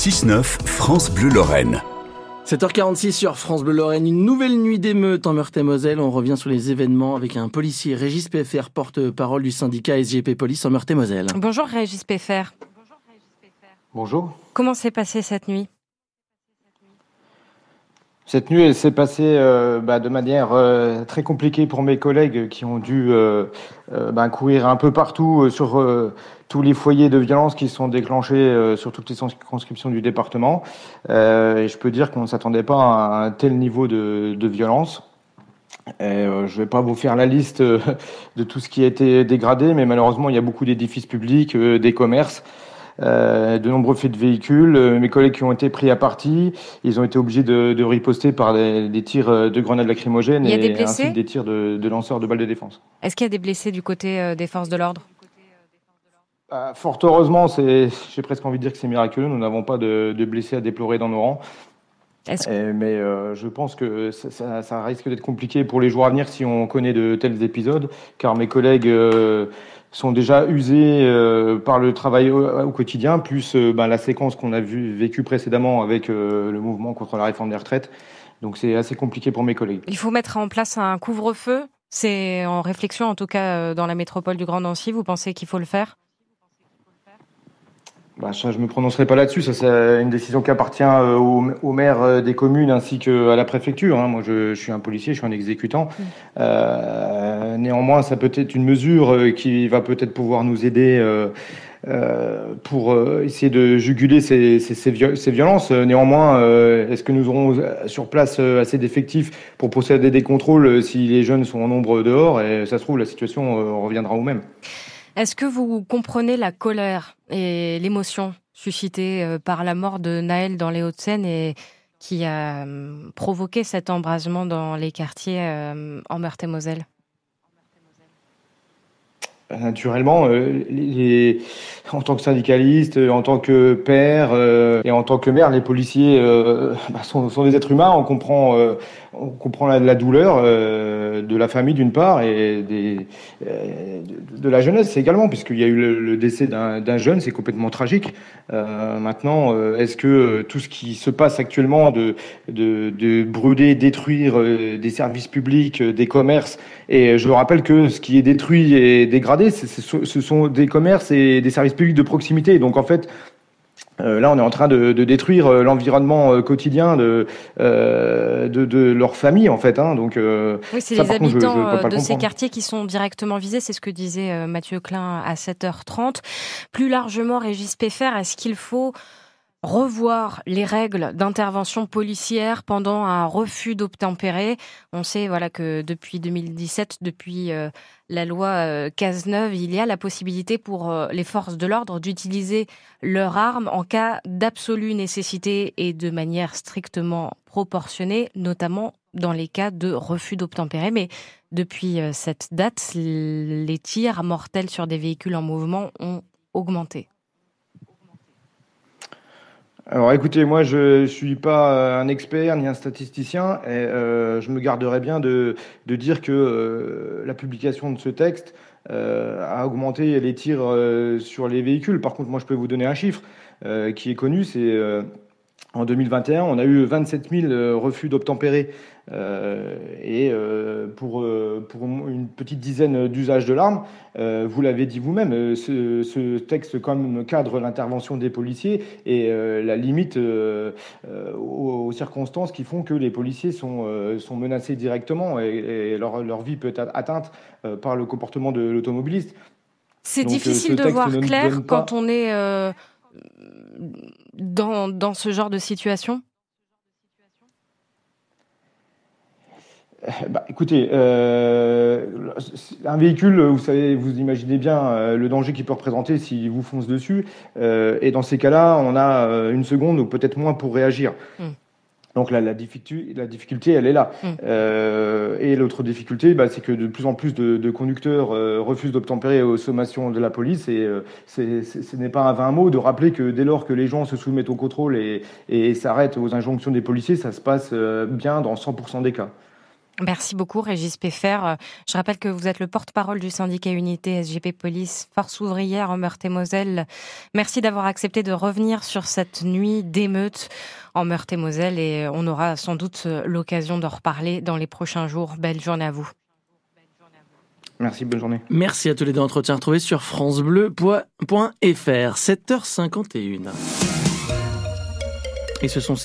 6-9, France Bleu Lorraine. 7h46 sur France Bleu Lorraine, une nouvelle nuit d'émeute en Meurthe-et-Moselle. On revient sur les événements avec un policier, Régis PFR, porte-parole du syndicat SGP Police en Meurthe-et-Moselle. Bonjour Régis PFR. Bonjour. Comment s'est passée cette nuit? Cette nuit, elle s'est passée euh, bah, de manière euh, très compliquée pour mes collègues qui ont dû euh, bah, courir un peu partout sur tous les foyers de violence qui sont déclenchés sur toutes les circonscriptions du département. et je peux dire qu'on ne s'attendait pas à un tel niveau de, de violence. je ne vais pas vous faire la liste de tout ce qui a été dégradé, mais malheureusement, il y a beaucoup d'édifices publics, des commerces. Euh, de nombreux faits de véhicules. Euh, mes collègues qui ont été pris à partie, ils ont été obligés de, de riposter par des, tirs euh, de grenades lacrymogènes et des ainsi des tirs de, de, lanceurs de balles de défense. Est-ce qu'il y a des blessés du côté des forces de l'ordre? Bah, Fort heureusement, j'ai presque envie de dire que c'est miraculeux. Nous n'avons pas de, de, blessés à déplorer dans nos rangs. mais je pense que ça, ça risque d'être compliqué pour les jours à venir si on connaît de tels épisodes, car mes collègues sont déjà usés euh, par le travail au, quotidien, plus euh, ben, la séquence qu'on a vu, vécue précédemment avec euh, le mouvement contre la réforme des retraites. Donc c'est assez compliqué pour mes collègues. Il faut mettre en place un couvre-feu. C'est en réflexion, en tout cas dans la métropole du Grand Nancy. Vous pensez qu'il faut le faire? Bah, je ne me prononcerai pas là-dessus. Ça, c'est une décision qui appartient euh, aux, aux maires euh, des communes ainsi qu'à la préfecture. Hein. Moi, je, je, suis un policier, je suis un exécutant. Mmh. Euh, néanmoins, ça peut être une mesure qui va peut-être pouvoir nous aider euh, euh, pour essayer de juguler ces, ces, ces, ces violences. Néanmoins, est-ce que nous aurons sur place assez d'effectifs pour procéder des contrôles si les jeunes sont en nombre dehors? Et ça se trouve, la situation reviendra au même. Est-ce que vous comprenez la colère et l'émotion suscitée euh, par la mort de Naël dans les Hauts-de-Seine et qui a hum, provoqué cet embrasement dans les quartiers en Meurthe-et-Moselle Naturellement, euh, en tant que syndicaliste, en tant que père et en tant que mère, les policiers bah, sont, des êtres humains. On comprend, on comprend la, douleur de la famille d'une part et euh, de, la jeunesse également, puisqu'il y a eu le, décès d'un jeune, c'est complètement tragique. Euh, maintenant, euh, est-ce que tout ce qui se passe actuellement de brûler, détruire des services publics, des commerces, et je rappelle que ce qui est détruit et dégradé, ce sont des commerces et des services publics de proximité. Donc en fait, euh, là, on est en train de, détruire euh, l'environnement euh, quotidien de, de, leur famille, en fait. Hein. donc, oui, c'est les habitants de ces quartiers qui sont directement visés. C'est ce que disait Mathieu Klein à 7h30. Plus largement, Régis Peffer, est-ce qu'il faut revoir les règles d'intervention policière pendant un refus d'obtempérer. On sait voilà que depuis 2017, depuis euh, la loi euh, Cazeneuve, il y a la possibilité pour euh, les forces de l'ordre d'utiliser leurs armes en cas d'absolue nécessité et de manière strictement proportionnée, notamment dans les cas de refus d'obtempérer. Mais depuis cette date, les tirs mortels sur des véhicules en mouvement ont augmenté. Alors écoutez, moi je suis pas euh, un expert ni un statisticien et euh, je me garderai bien de, de dire que euh, la publication de ce texte a augmenté les tirs sur les véhicules. Par contre, moi je peux vous donner un chiffre qui est connu, c'est en 2021, on a eu 27 000 refus d'obtempérer euh, et euh, pour, euh, pour une petite dizaine d'usages de l'arme, vous l'avez dit vous-même, ce, ce, texte comme cadre l'intervention des policiers et la limite aux, circonstances qui font que les policiers sont, sont menacés directement et, leur, leur, vie peut être atteinte par le comportement de l'automobiliste. C'est difficile de voir clair quand on est dans, dans ce genre de situation? Bah, écoutez, euh, un véhicule, vous savez, vous imaginez bien euh, le danger qu'il peut représenter s'il vous fonce dessus. Euh, et dans ces cas-là, on a une seconde ou peut-être moins pour réagir. Hmm. Donc la, la, difficulté, la difficulté, elle est là. Hmm. Euh, et l'autre difficulté, bah, c'est que de plus en plus de, de conducteurs refusent d'obtempérer aux sommations de la police. Et ce n'est pas un vain mot de rappeler que dès lors que les gens se soumettent au contrôle et, et s'arrêtent aux injonctions des policiers, ça se passe bien dans 100% des cas. Merci beaucoup, Régis Peffer. Je rappelle que vous êtes le porte-parole du syndicat Unité SGP Police, Force ouvrière en Meurthe-et-Moselle. Merci d'avoir accepté de revenir sur cette nuit d'émeute en Meurthe-et-Moselle et on aura sans doute l'occasion d'en reparler dans les prochains jours. Belle journée à vous. Merci, bonne journée. Merci à tous les deux. Entretiens retrouvés sur francebleu.fr, 7h51. Et ce sont